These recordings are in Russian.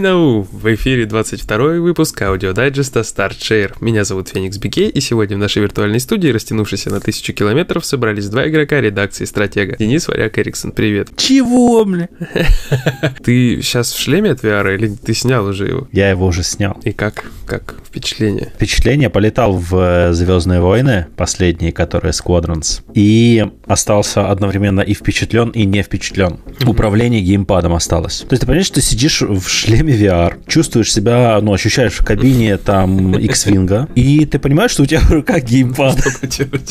Now! В эфире 22 выпуск аудиодайджеста StartShare. Меня зовут Феникс Бике, и сегодня в нашей виртуальной студии, растянувшейся на тысячу километров, собрались два игрока редакции «Стратега». Денис Варяк Эриксон, привет. Чего, бля? Ты сейчас в шлеме от VR или ты снял уже его? Я его уже снял. И как? Как впечатление? Впечатление полетал в э, Звездные войны, последние, которые Squadrons, и остался одновременно и впечатлен, и не впечатлен. Управление геймпадом осталось. То есть ты понимаешь, что ты сидишь в шлеме VR, чувствуешь себя, ну, ощущаешь в кабине там X-Wing, и ты понимаешь, что у тебя в руках геймпад.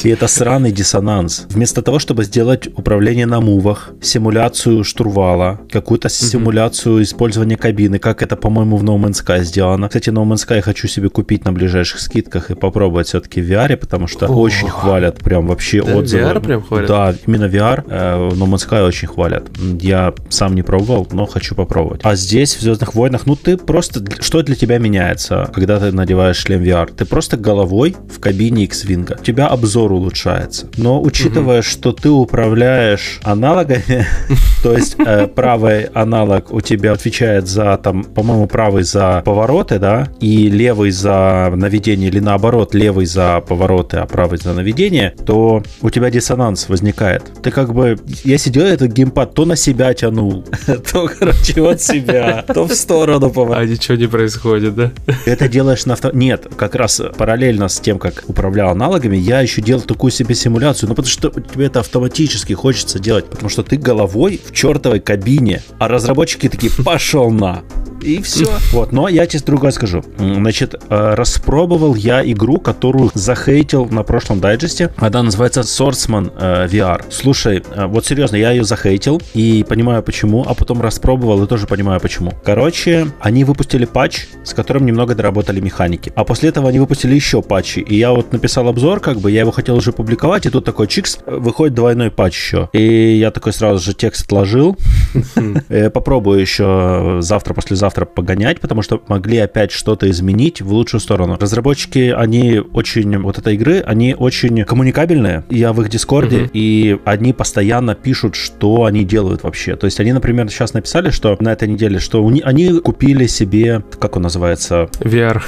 И это сраный диссонанс. Вместо того, чтобы сделать управление на мувах, симуляцию штурвала, какую-то симуляцию использования кабины, как это, по-моему, в No Man's Sky сделано. Кстати, No Man's Sky я хочу себе купить на ближайших скидках и попробовать все-таки в VR, потому что О. очень хвалят прям вообще Да, отзывы. VR прям хвалят? Да, именно VR э, No Man's Sky очень хвалят. Я сам не пробовал, но хочу попробовать. А здесь, в Звездных войнах, ну ты просто... Что для тебя меняется, когда ты надеваешь шлем VR? Ты просто головой в кабине X-Wing. У тебя обзор улучшается. Но учитывая, что ты управляешь аналогами, то есть э, правый аналог у тебя отвечает за, там, по-моему, правый за повороты, да, и левый за наведение, или наоборот, левый за повороты, а правый за наведение, то у тебя диссонанс возникает. Ты как бы... Я сидел, этот геймпад то на себя тянул, то, короче, от себя, то в сторону поворачивал. А ничего не происходит, да? Это делаешь на авто... Нет, как раз параллельно с тем, как управлял аналогами, я еще делал такую себе симуляцию, ну потому что тебе это автоматически хочется делать, потому что ты головой в чертовой кабине, а разработчики такие, пошел на. И все. Вот, но я тебе другое скажу. Значит, э, распробовал я игру, которую захейтил на прошлом дайджесте. Она называется Swordsman э, VR. Слушай, э, вот серьезно, я ее захейтил и понимаю почему, а потом распробовал и тоже понимаю почему. Короче, они выпустили патч, с которым немного доработали механики. А после этого они выпустили еще патчи. И я вот написал обзор, как бы, я его хотел уже публиковать, и тут такой чикс, выходит двойной патч еще. И я такой сразу же текст отложил. Попробую еще завтра, послезавтра погонять, потому что могли опять что-то изменить в лучшую сторону. Разработчики, они очень, вот этой игры, они очень коммуникабельные. Я в их дискорде, Мгм. и они постоянно пишут, что они делают вообще. То есть они, например, сейчас написали, что на этой неделе, что у ни- они купили себе, как он называется, VR.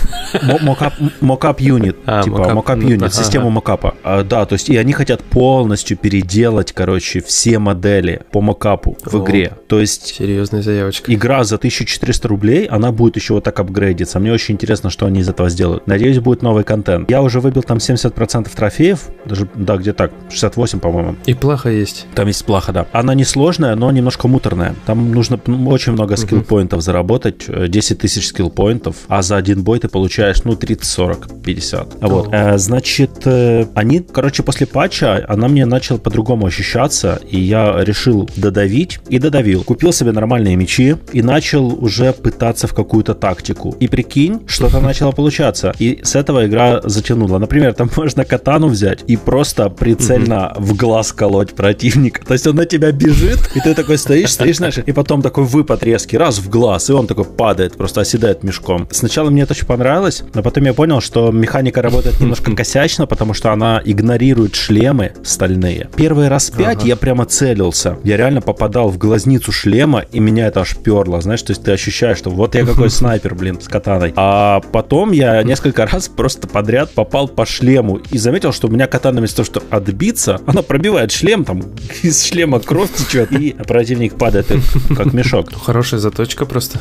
Мо- Mockup mockup unit, А, типа mockup ну, ага. систему мокапа. А, да, то есть и они хотят полностью переделать, короче, все модели по мокапу в игре. То есть Серьезная заявочка. игра за 1400 рублей, она будет еще вот так апгрейдиться. Мне очень интересно, что они из этого сделают. Надеюсь, будет новый контент. Я уже выбил там 70% трофеев, даже, да, где так, 68, по-моему. И плохо есть. Там есть плаха, да. Она не сложная, но немножко муторная. Там нужно очень много скилл-поинтов заработать, э, 10 тысяч скилл-поинтов, а за один бой ты получаешь, ну, 30, 40, 50. Вот. Э, Значит, э, они, короче, после патча, она мне начала по-другому ощущаться, и я решил додавить, и додавил. Купил себе нормальные мечи, и начал уже пытаться в какую-то тактику. И прикинь, что-то начало получаться. И с этого игра затянула. Например, там можно катану взять и просто прицельно в глаз колоть противника. То есть он на тебя бежит, и ты такой стоишь, стоишь, знаешь, и потом такой выпад резкий, раз в глаз, и он такой падает, просто оседает мешком. Сначала мне это очень понравилось, но потом я понял, что механика работает немножко косячно, потому что она игнорирует шлемы стальные. Первый раз пять Ага. я прямо целился. Я реально попадал в глазницу шлема, и меня это аж перло, знаешь, то есть ты ощущаешь, что вот я какой снайпер, блин, с катаной. А потом я несколько раз просто подряд попал по шлему и заметил, что у меня катана вместо того, что отбиться, она пробивает шлем, там из шлема кровь течет, и противник падает как- мешок. Ну, Хорошая заточка просто.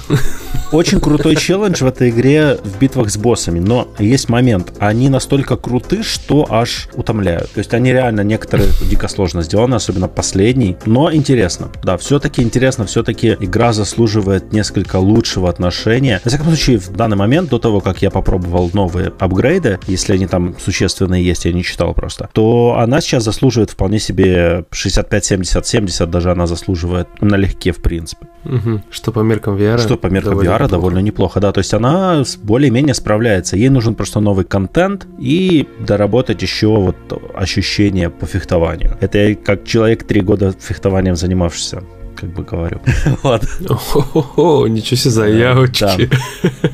Очень крутой челлендж в этой игре в битвах с боссами, но есть момент. Они настолько круты, что аж утомляют. То есть они реально некоторые дико сложно сделаны, особенно последний, но интересно. Да, все-таки интересно, все-таки игра заслуживает несколько лучшего отношения. На всяком случае, в данный момент, до того, как я попробовал новые апгрейды, если они там существенные есть, я не читал просто, то она сейчас заслуживает вполне себе 65, 70, 70 даже она заслуживает налегке, в принципе. Мгм. Что по меркам VR. Что по меркам довольно VR неплохо. довольно неплохо, да. То есть она более-менее справляется. Ей нужен просто новый контент и доработать еще вот ощущение по фехтованию. Это я как человек три года фехтованием занимавшийся как бы говорю. Вот. О, ничего себе заявочки.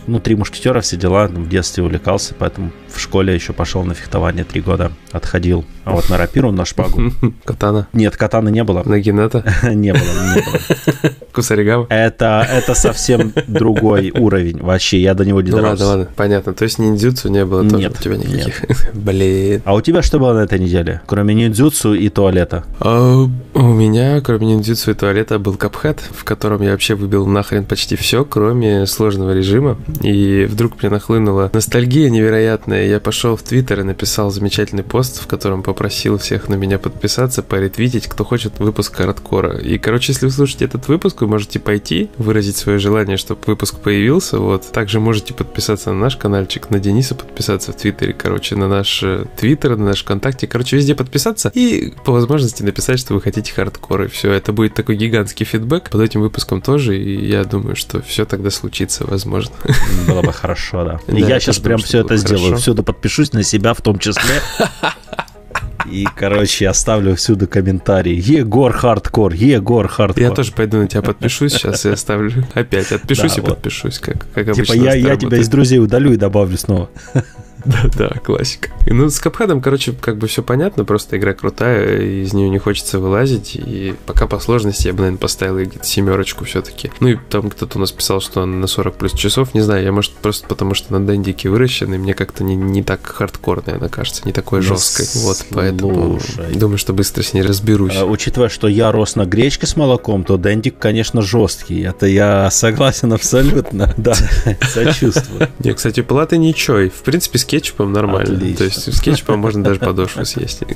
Ну, три мушкетера, все дела, ну, в детстве увлекался, поэтому в школе еще пошел на фехтование три года. Отходил. А вот на рапиру, на шпагу. Катана. Нет, катаны не было. Нагината. Не было, не было. Кусаригама. Это, это совсем другой уровень. Вообще, я до него не Ну дорос. ладно, ладно, понятно. То есть ниндзюцу не было тоже у тебя никаких. Блин. А у тебя что было на этой неделе? Кроме ниндзюцу и туалета. А, у меня, кроме ниндзюцу и туалета, был Cuphead, в котором я вообще выбил нахрен почти все, кроме сложного режима. И вдруг мне нахлынула ностальгия невероятная. Я пошел в Твиттер и написал замечательный пост, в котором попросил всех на меня подписаться, поретвитить, кто хочет выпуск хардкора. И, короче, если вы слушаете этот выпуск, вы можете пойти, выразить свое желание, чтобы выпуск появился. Вот. Также можете подписаться на наш каналчик, на Дениса подписаться в Твиттере, короче, на наш э, Твиттер, на наш ВКонтакте. Короче, везде подписаться и по возможности написать, что вы хотите хардкор. И все, это будет такой гигантский фидбэк под этим выпуском тоже. И я думаю, что все тогда случится, возможно. Было бы хорошо, да. Я сейчас прям все это сделаю. Всюду подпишусь на себя в том числе. И, короче, оставлю всюду комментарии. Егор хардкор, Егор хардкор. Я тоже пойду на тебя подпишусь сейчас и оставлю. Опять отпишусь Да, и вот. подпишусь, как, как обычно. Типа я, я тебя из друзей удалю и добавлю снова. Да, да, классика. И, Ну, с Cuphead ом, короче, как бы все понятно, просто игра крутая, и из нее не хочется вылазить, и пока по сложности я бы, наверное, поставил где-то семерочку все-таки. Ну, и там кто-то у нас писал, что она на 40 плюс часов, не знаю, я, может, просто потому что на дендике выращен, и мне как-то не, не так хардкор, наверное, кажется, не такой Ну, жесткой. Вот, поэтому слушай. думаю, что быстро с ней разберусь. А, Учитывая, что я рос на гречке с молоком, то дендик, конечно, жесткий. Это я согласен абсолютно. Да, сочувствую. Не, кстати, платы ничего, в принципе, с кетчупом нормально. Отлично. То есть с кетчупом можно даже подошву съесть.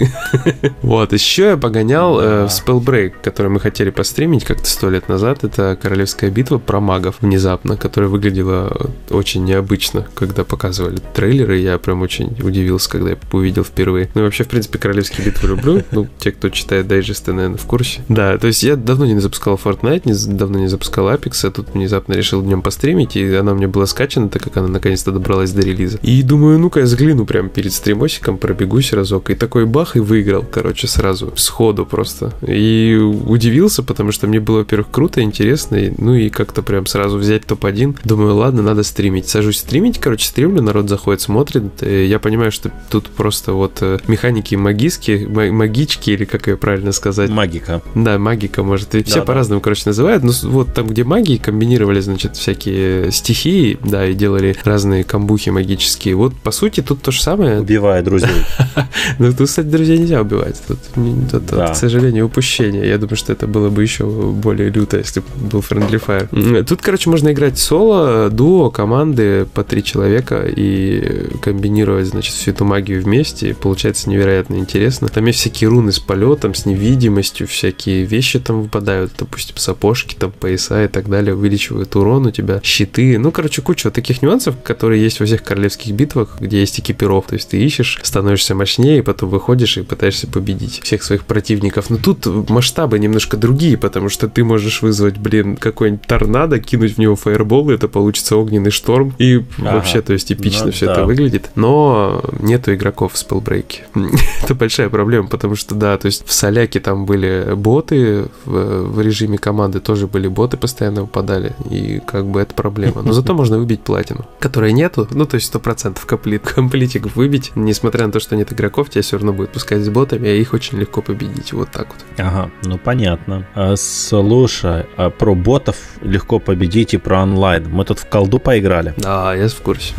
Вот, еще я погонял э, в Spellbreak, который мы хотели постримить как-то сто лет назад. Это королевская битва про магов внезапно, которая выглядела очень необычно, когда показывали трейлеры. Я прям очень удивился, когда я увидел впервые. Ну и вообще, в принципе, королевские битвы люблю. Ну, те, кто читает дайджесты, наверное, в курсе. Да, то есть я давно не запускал Fortnite, не, давно не запускал Apex, а тут внезапно решил днем постримить, и она у меня была скачана, так как она наконец-то добралась до релиза. И думаю, ну-ка я загляну прям перед стримосиком, пробегусь разок, и такой бах, и выиграл, короче, сразу, сходу просто. И удивился, потому что мне было, во-первых, круто, интересно, и- ну и как-то прям сразу взять топ-1. Думаю, ладно, надо стримить. Сажусь стримить, короче, стримлю, народ заходит, смотрит. Э, Я понимаю, что тут просто вот э, механики магиски, ма- магички, или как ее правильно сказать, Магика. да, магика, может. И все Да-да. по-разному, короче, называют. Но с- вот там, где магии комбинировали, значит, всякие стихии, да, и делали разные камбухи магические. Вот, по сути, тут то же самое. Убивая друзей. Но тут, кстати, друзей нельзя убивать. Тут, к сожалению, упущение. Я думаю, что это было бы еще более люто, если бы был Friendly Fire. Тут, короче, можно играть соло, дуо, команды по три человека и комбинировать, значит, всю эту магию вместе. Получается невероятно интересно. Там есть всякие руны с полетом, с невидимостью, всякие вещи там выпадают, допустим, сапожки, там, пояса и так далее, увеличивают урон у тебя, щиты. Ну, короче, куча вот таких нюансов, которые есть во всех королевских битвах, где есть экипиров. То есть ты ищешь, становишься мощнее, и потом выходишь и пытаешься победить всех своих противников. Но тут масштабы немножко другие, потому что ты можешь вызвать, блин, какой-нибудь торнадо, кинуть в него фаербол, и это получится огненный шторм. И Ага. вообще, то есть эпично Ну все да. это выглядит. Но нету игроков в спелбрейке. это большая проблема, потому что, да, то есть в Соляке там были боты, в, в режиме команды тоже были боты, постоянно выпадали, и как бы это проблема. Но зато можно выбить платину, которой нету, ну, то есть 100% комплит, комплитик выбить, несмотря на то, что нет игроков, тебя все равно будет пускать с ботами, а их очень легко победить, вот так вот. Ага, ну понятно. А, слушай, а про ботов легко победить и про онлайн. Мы тут в колду поиграли. Да, я в курсе.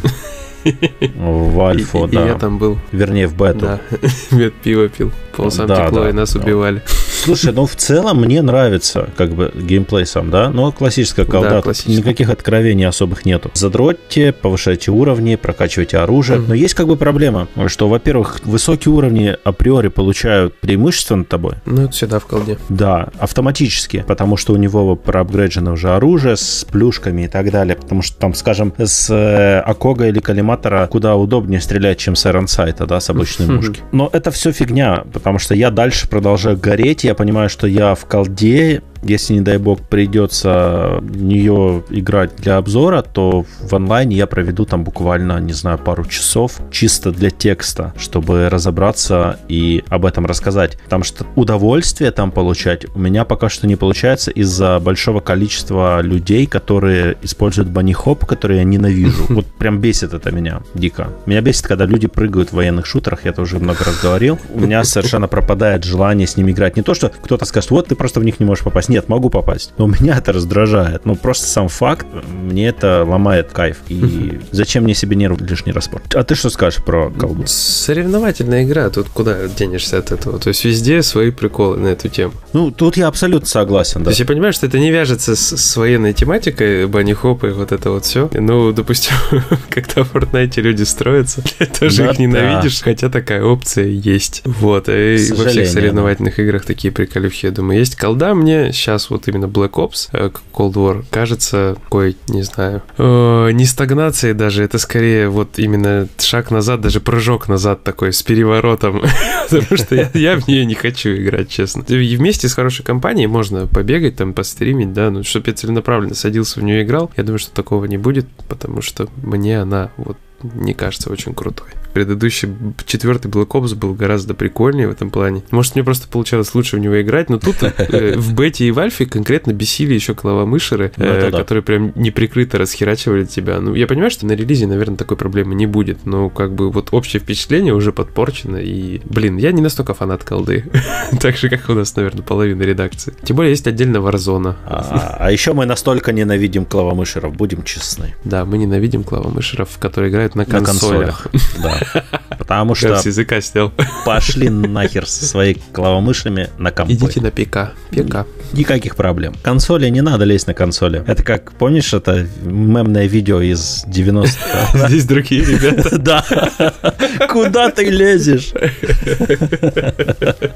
В альфу, и, и да. я там был, Вернее, в бету. да, пиво пил, полосам Да, текло, да, и нас убивали. Слушай, ну в целом мне нравится как бы геймплей сам, да? Ну, классическая колда, Да, классическая. никаких откровений особых нету. Задротьте, повышайте уровни, прокачивайте оружие. Мгм. Но есть как бы проблема, что, во-первых, высокие уровни априори получают преимущество над тобой. Ну, это всегда в колде. Да, автоматически, потому что у него проапгрейджено уже оружие с плюшками и так далее. Потому что там, скажем, с э, Акога или Калиматора куда удобнее стрелять, чем с Сайта, да, с обычной Мгм. мушки. Но это все фигня, потому что я дальше продолжаю гореть, я понимаю, что я в колде если, не дай бог, придется нее играть для обзора, то в онлайне я проведу там буквально, не знаю, пару часов чисто для текста, чтобы разобраться и об этом рассказать. Потому что удовольствие там получать у меня пока что не получается из-за большого количества людей, которые используют банихоп, которые я ненавижу. Вот прям бесит это меня дико. Меня бесит, когда люди прыгают в военных шутерах, я это уже много раз говорил. У меня совершенно пропадает желание с ними играть. Не то, что кто-то скажет, вот ты просто в них не можешь попасть. Нет, могу попасть. Но меня это раздражает. Ну, просто сам факт, мне это ломает кайф. И зачем мне себе нервы лишний раз А ты что скажешь про колду? Соревновательная игра, тут куда денешься от этого? То есть везде свои приколы на эту тему. Ну, тут я абсолютно согласен, да. То есть я понимаю, что это не вяжется с, с военной тематикой, банни и вот это вот все. Ну, допустим, когда в Fortnite люди строятся, ты тоже да, их ненавидишь, да. хотя такая опция есть. Вот, и во всех соревновательных да. играх такие приколюхи, я думаю, есть. Колда мне сейчас вот именно Black Ops, э, Cold War, кажется, какой, не знаю, э, не стагнацией даже, это скорее вот именно шаг назад, даже прыжок назад такой с переворотом, потому что я, я в нее не хочу играть, честно. И вместе с хорошей компанией можно побегать, там, постримить, да, ну, чтобы я целенаправленно садился в нее играл, я думаю, что такого не будет, потому что мне она вот не кажется очень крутой. Предыдущий четвертый Black Ops был гораздо прикольнее в этом плане. Может, мне просто получалось лучше в него играть, но тут э, в бете и в альфе конкретно бесили еще клавомышеры, ну, э, которые прям неприкрыто расхерачивали тебя. Ну, я понимаю, что на релизе, наверное, такой проблемы не будет, но как бы вот общее впечатление уже подпорчено, и, блин, я не настолько фанат колды, так же, как у нас, наверное, половина редакции. Тем более есть отдельно Warzone. А, а еще мы настолько ненавидим клавомышеров, будем честны. Да, мы ненавидим клавомышеров, которые играют на консолях. Да. Потому что... с языка снял. Пошли нахер со своими клавомышами на компе. Идите на ПК. ПК. Никаких проблем. Консоли не надо лезть на консоли. Это как, помнишь, это мемное видео из 90-х? Здесь другие ребята. Да. Куда ты лезешь?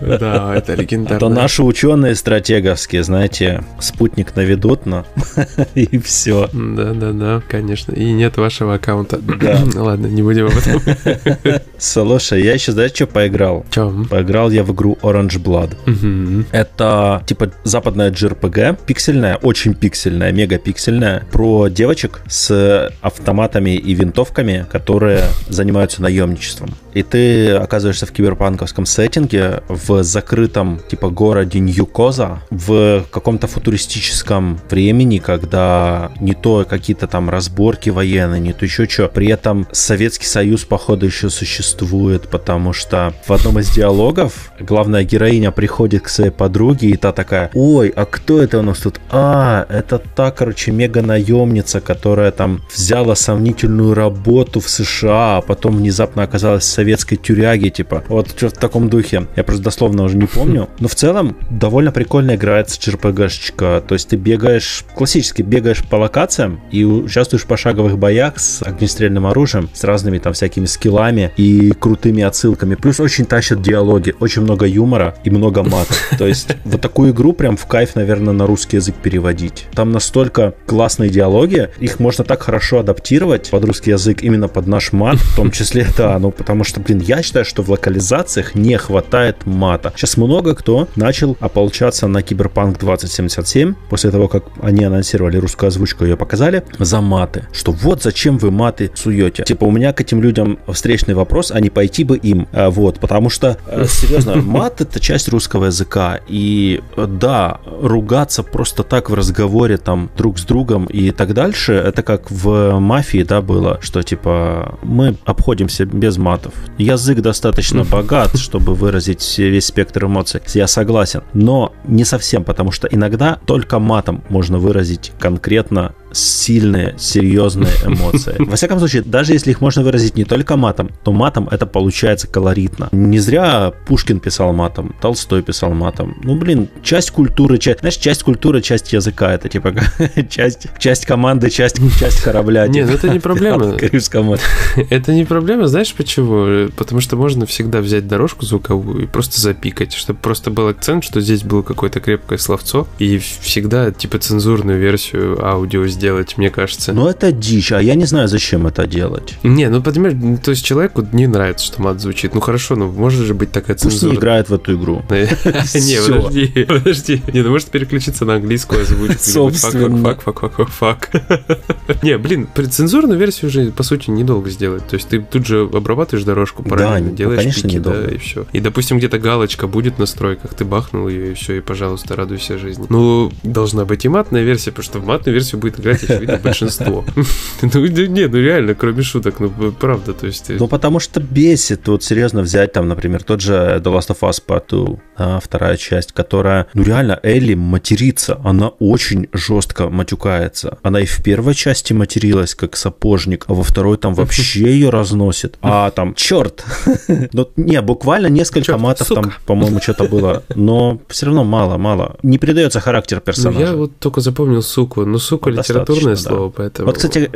Да, это легендарно. Это наши ученые стратеговские, знаете, спутник наведут, но и все. Да-да-да, конечно. И нет вашего аккаунта. Да. Ладно, не будем об этом. Слушай, я еще, знаешь, что поиграл? Чем? Поиграл я в игру Orange Blood. Это, типа, западная JRPG, пиксельная, очень пиксельная, мега пиксельная, про девочек с автоматами и винтовками, которые занимаются наемничеством. И ты оказываешься в киберпанковском сеттинге в закрытом, типа, городе Нью-Коза, в каком-то футуристическом времени, когда не то какие-то там разборки военные, не то еще что. При этом Советский Союз, походу, еще существует, потому что в одном из диалогов главная героиня приходит к своей подруге, и та такая, ой, а кто это у нас тут? А, это та, короче, мега-наемница, которая там взяла сомнительную работу в США, а потом внезапно оказалась в советской тюряге, типа, вот что в таком духе. Я просто дословно уже не помню. Но в целом довольно прикольно играется JRPG-шечка. То есть ты бегаешь, классически бегаешь по локациям и участвуешь в пошаговых боях с огнестрельным оружием, с разными там всякими скиллами и крутыми отсылками. Плюс очень тащат диалоги, очень много юмора и много мата. То есть вот такую игру прям в кайф, наверное, на русский язык переводить. Там настолько классные диалоги, их можно так хорошо адаптировать под русский язык именно под наш мат, в том числе, да, ну потому что, блин, я считаю, что в локализациях не хватает мата. Сейчас много кто начал ополчаться на Киберпанк 2077, после того, как они анонсировали русскую озвучку, ее показали, за маты. Что вот зачем вы маты суете. Типа у меня к этим людям встречный вопрос, а не пойти бы им. А, вот, потому что, э, серьезно, мат это часть русского языка. И да, ругаться просто так в разговоре там друг с другом и так дальше, это как в мафии, да, было, что типа мы обходимся без матов. Язык достаточно богат, чтобы выразить весь спектр эмоций. Я согласен. Но не совсем, потому что иногда только матом можно выразить конкретно сильные, серьезные эмоции. Во всяком случае, даже если их можно выразить не только матом, то матом это получается колоритно. Не зря Пушкин писал матом, Толстой писал матом. Ну, блин, часть культуры, часть, знаешь, часть культуры, часть языка, это типа часть, часть команды, часть, часть корабля. Нет, ну это не проблема. Это не проблема, знаешь почему? Потому что можно всегда взять дорожку звуковую и просто запикать, чтобы просто был акцент, что здесь было какое-то крепкое словцо, и всегда типа цензурную версию аудио сделать, мне кажется. Ну, это дичь, а я не знаю, зачем это делать. Не, ну, понимаешь, ну, то есть человеку не нравится, что мат звучит. Ну, хорошо, ну, может же быть такая Пусть цензура. не играет в эту игру. Не, подожди, подожди. Не, ну может переключиться на английскую озвучку. Собственно. Fuck, fuck, fuck, fuck, fuck. Не, блин, цензурную версию уже, по сути, недолго сделать. То есть ты тут же обрабатываешь дорожку, параллельно ну, делаешь пики, да, и все. И, допустим, где-то галочка будет в настройках, ты бахнул ее, и все, и, пожалуйста, радуйся жизни. Ну, должна быть и матная версия, потому что в матную версию будет играть, очевидно, большинство. Ну, не, ну реально, кроме шуток, ну, правда, то есть... Ну, потому что бесит, вот серьезно взять там, например, тот же The Last of Us Part 2, а, вторая часть, которая, ну реально, Элли матерится, она очень жестко матюкается. Она и в первой части материлась, как сапожник, а во второй там вообще ее разносит. А там, черт! Ну, не, буквально несколько матов там, по-моему, что-то было, но все равно мало, мало. Не передается характер Ну, персонажа. я вот только запомнил суку. Ну, сука, Ну, литературное достаточно, да. слово, поэтому... Вот, кстати,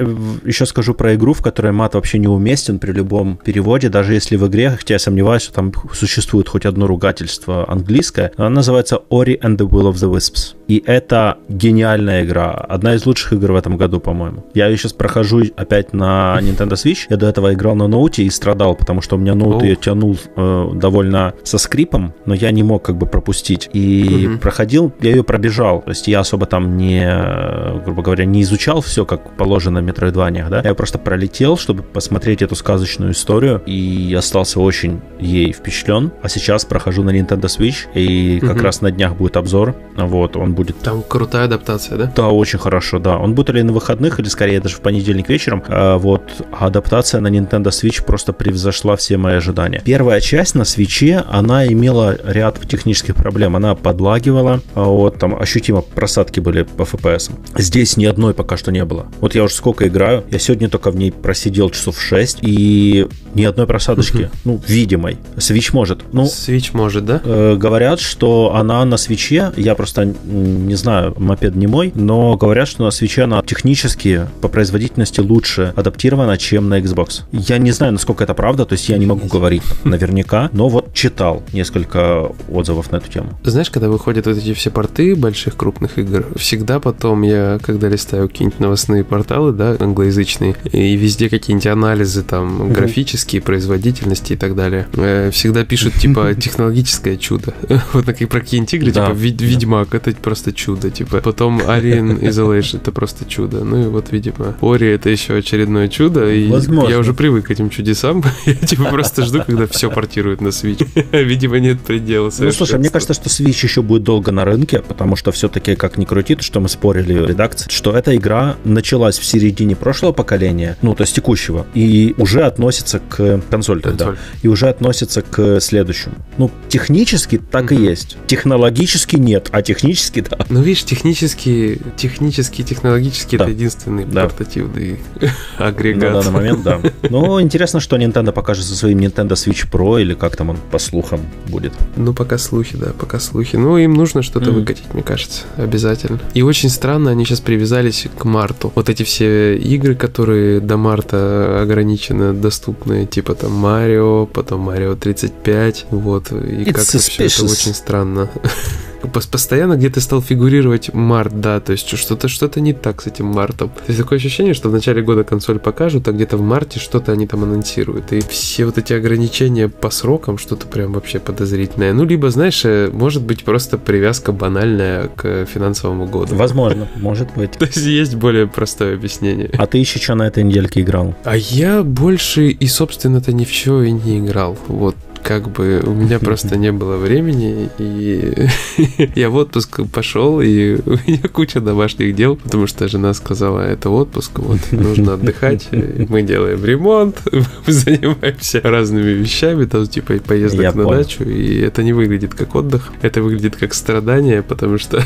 еще скажу про игру, в которой мат вообще не уместен при любом переводе, даже если в игре, хотя я сомневаюсь, что там существует хоть одно ругательство английское, она называется Ori and the Will of the Wisps. И это гениальная игра, одна из лучших игр в этом году, по-моему. Я ее сейчас прохожу опять на Nintendo Switch, я до этого играл на ноуте и страдал, потому что у меня ноут О. ее тянул э, довольно со скрипом, но я не мог как бы пропустить. И Мгм. проходил, я ее пробежал, то есть я особо там не, э, грубо говоря, не изучал все, как положено в метроидваниях, да, я просто пролетел, чтобы посмотреть эту сказочную историю, и остался очень ей впечатлен. А сейчас прохожу на Nintendo Switch, и как Мгм. раз на днях будет обзор, вот, он будет Там крутая адаптация, да? да, очень хорошо, да. Он будет или на выходных, или скорее даже в понедельник вечером. А, вот адаптация на Nintendo Switch просто превзошла все мои ожидания. Первая часть на свече, она имела ряд технических проблем. Она подлагивала, а вот там ощутимо просадки были по FPS. Здесь ни одной пока что не было. Вот я уже сколько играю, я сегодня только в ней просидел часов 6, и ни одной просадочки, ну, видимой. Switch может. Ну, Switch может, да? Э, Говорят, что она на свече, я просто не знаю, мопед не мой, но говорят, что на свече она технически по производительности лучше адаптирована, чем на Xbox. Я не знаю, насколько это правда, то есть я не могу говорить наверняка, но вот читал несколько отзывов на эту тему. Знаешь, когда выходят вот эти все порты больших крупных игр, всегда потом я, когда листаю какие-нибудь новостные порталы, да, англоязычные, и везде какие-нибудь анализы там графические, производительности и так далее, э, всегда пишут типа технологическое чудо. Вот такие про какие-нибудь игры, типа «Вид- Ведьмак, это просто чудо, типа. Потом Alien Isolation, это просто чудо. Ну и вот, видимо, Ори это еще очередное чудо, и я уже привык к этим чудесам. Я типа просто жду, когда все портируют на Switch. Видимо, нет предела Ну, слушай, мне кажется, что Switch еще будет долго на рынке, потому что все-таки, как ни крути, то, что мы спорили в редакции, что эта игра началась в середине прошлого поколения, ну, то есть текущего, и уже относится к консоль, тогда, Консоль. и уже относится к следующему. Ну, технически так и Мгм. есть. Технологически нет, а технически да. Ну, видишь, технически, технически, технологически Да. это единственный Да. портативный На агрегат. данный момент, да. Но интересно, что Nintendo покажет со своим Nintendo Switch Pro, или как там он по слухам будет. Ну, пока слухи, да, пока слухи. Ну, им нужно что-то Мгм. выкатить, мне кажется, обязательно. И очень странно, они сейчас привязались к марту. Вот эти все игры, которые до марта ограниченно доступны, типа там Марио, потом Марио 35, вот, и как-то все это очень странно. Пос- Постоянно где-то стал фигурировать март, да, то есть что-то что-то не так с этим мартом. То есть такое ощущение, что в начале года консоль покажут, а где-то в марте что-то они там анонсируют. И все вот эти ограничения по срокам, что-то прям вообще подозрительное. Ну, либо, знаешь, э, может быть просто привязка банальная к финансовому году. Возможно, может быть. То есть есть более простое объяснение. А ты еще что на этой недельке играл? А я больше и, собственно-то, ни в чё и не играл. Вот как бы у меня просто не было времени, и я в отпуск пошел, и у меня куча домашних дел, потому что жена сказала, это отпуск, вот, нужно отдыхать, мы делаем ремонт, мы занимаемся разными вещами, там, типа, поездок Я на понял. дачу, и это не выглядит как отдых, это выглядит как страдание, потому что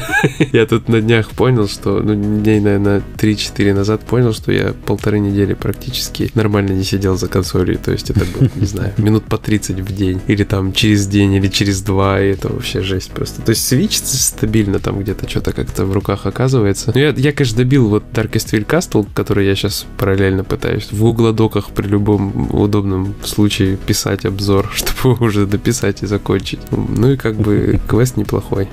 я тут на днях понял, что, ну, дней, наверное, 3-4 назад понял, что я полторы недели практически нормально не сидел за консолью, то есть это было, не знаю, минут по 30 в день день, или там через день, или через два, и это вообще жесть просто. То есть Switch стабильно там где-то что-то как-то в руках оказывается. Но я, я, конечно, добил вот Darkest Will Castle, который я сейчас параллельно пытаюсь в углодоках при любом удобном случае писать обзор, чтобы уже дописать и закончить. Ну и как бы квест неплохой.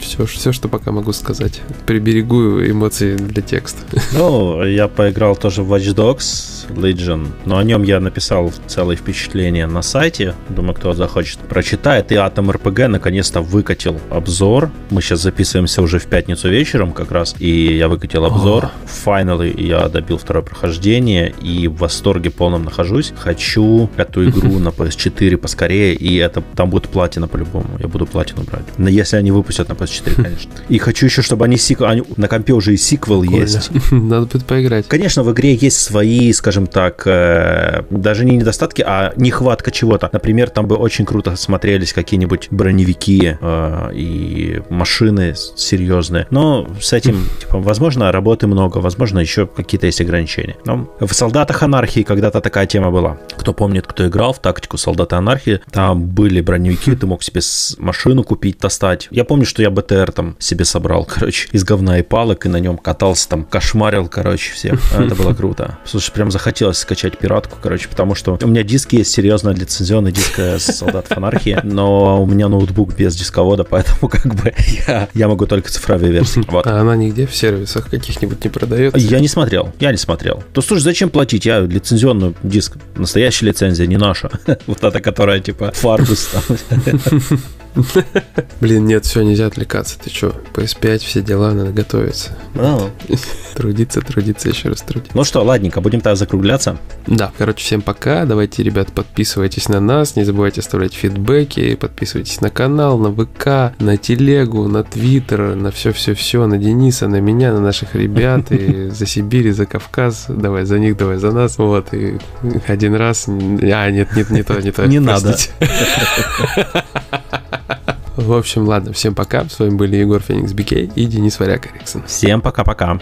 Все, все, что пока могу сказать. Приберегу эмоции для текста. Ну, я поиграл тоже в Watch Dogs Legion, но о нем я написал целое впечатление на сайте. Думаю, кто захочет прочитает. И Atom RPG наконец-то выкатил обзор. Мы сейчас записываемся уже в пятницу вечером как раз, и я выкатил обзор. Finally я добил второе прохождение, и в восторге полном нахожусь. Хочу эту игру на PS4 поскорее, и это там будет платина по-любому. Я буду платину брать. Но если они выпустят на PS4, конечно. И хочу еще, чтобы они, сиквел, они на компе уже и сиквел есть. Надо будет поиграть. Конечно, в игре есть свои, скажем так, э, даже не недостатки, а нехватка чего-то. Например, там бы очень круто смотрелись какие-нибудь броневики э, и машины серьезные. Но с этим, типа, возможно, работы много, возможно, еще какие-то есть ограничения. Но в «Солдатах анархии» когда-то такая тема была. Кто помнит, кто играл в тактику «Солдаты анархии», там были броневики, ты мог себе машину купить, достать. Я помню, что я БТР там себе собрал, короче, из говна и палок, и на нем катался, там кошмарил, короче, всех. Это было круто. Слушай, прям захотелось скачать пиратку, короче, потому что у меня диски есть серьезно лицензионный диск с «Солдат анархии», но у меня ноутбук без дисковода, поэтому как бы я, я могу только цифровые версии. Вот. А она нигде в сервисах каких-нибудь не продается? Я не смотрел, я не смотрел. То слушай, зачем платить? Я лицензионную диск, настоящая лицензия, не наша. Вот эта, которая типа Фаргус Блин, нет, все, нельзя отвлекаться. Ты что, PS5, все дела, надо готовиться. А. Трудиться, трудиться, еще раз трудиться. Ну что, ладненько, будем тогда закругляться. Да, короче, всем пока. Давайте, ребят, подписывайтесь на нас, не забывайте оставлять фидбэки, подписывайтесь на канал, на ВК, на Телегу, на Твиттер, на все-все-все, на Дениса, на меня, на наших ребят, и за Сибирь, и за Кавказ. Давай за них, давай за нас. Вот, и один раз... А, нет, нет, не то, не то. Не надо. В общем, ладно, всем пока. С вами были Егор Феникс Бикей и Денис Варяк Эриксон. Всем пока-пока.